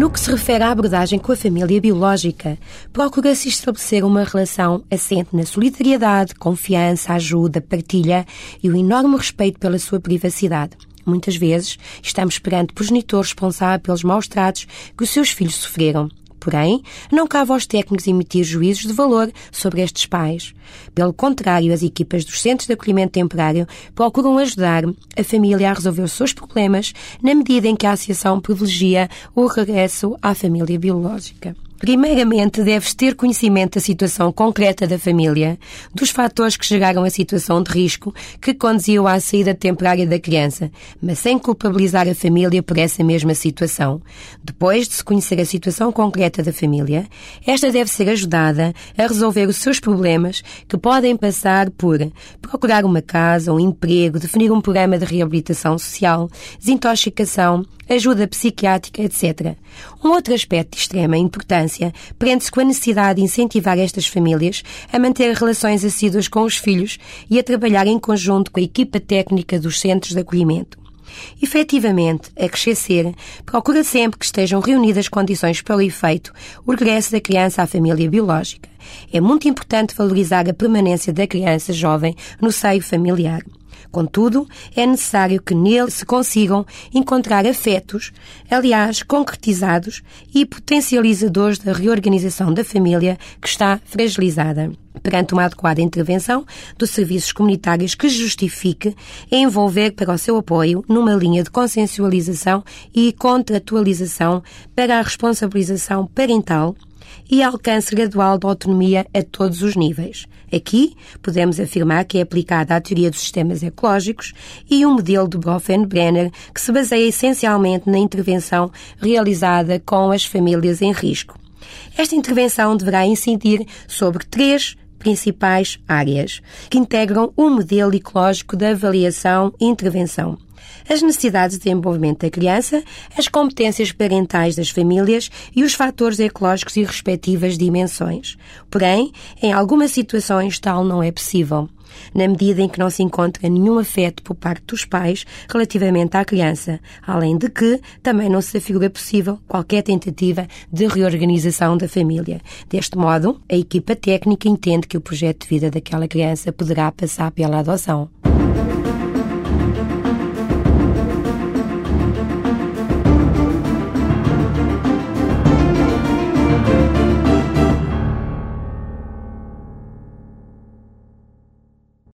No que se refere à abordagem com a família biológica, procura-se estabelecer uma relação assente na solidariedade, confiança, ajuda, partilha e o enorme respeito pela sua privacidade. Muitas vezes estamos perante progenitor responsável pelos maus tratos que os seus filhos sofreram. Porém, não cabe aos técnicos emitir juízos de valor sobre estes pais. Pelo contrário, as equipas dos centros de acolhimento temporário procuram ajudar a família a resolver os seus problemas na medida em que a associação privilegia o regresso à família biológica. Primeiramente, deves ter conhecimento da situação concreta da família, dos fatores que chegaram à situação de risco que conduziu à saída temporária da criança, mas sem culpabilizar a família por essa mesma situação. Depois de se conhecer a situação concreta da família, esta deve ser ajudada a resolver os seus problemas que podem passar por procurar uma casa, um emprego, definir um programa de reabilitação social, desintoxicação, ajuda psiquiátrica, etc. Um outro aspecto de extrema importância prende-se com a necessidade de incentivar estas famílias a manter relações assíduas com os filhos e a trabalhar em conjunto com a equipa técnica dos centros de acolhimento. Efetivamente, a crescer, procura sempre que estejam reunidas condições para o efeito o regresso da criança à família biológica. É muito importante valorizar a permanência da criança jovem no seio familiar. Contudo, é necessário que nele se consigam encontrar afetos, aliás, concretizados e potencializadores da reorganização da família que está fragilizada. Perante uma adequada intervenção dos serviços comunitários que justifique envolver para o seu apoio numa linha de consensualização e contratualização para a responsabilização parental e alcance gradual da autonomia a todos os níveis. Aqui, podemos afirmar que é aplicada a teoria dos sistemas ecológicos e um modelo de Brenner que se baseia essencialmente na intervenção realizada com as famílias em risco. Esta intervenção deverá incidir sobre três principais áreas que integram o modelo ecológico de avaliação e intervenção as necessidades de desenvolvimento da criança, as competências parentais das famílias e os fatores ecológicos e respectivas dimensões. Porém, em algumas situações tal não é possível na medida em que não se encontra nenhum afeto por parte dos pais relativamente à criança, além de que também não se afigura possível qualquer tentativa de reorganização da família. Deste modo, a equipa técnica entende que o projeto de vida daquela criança poderá passar pela adoção.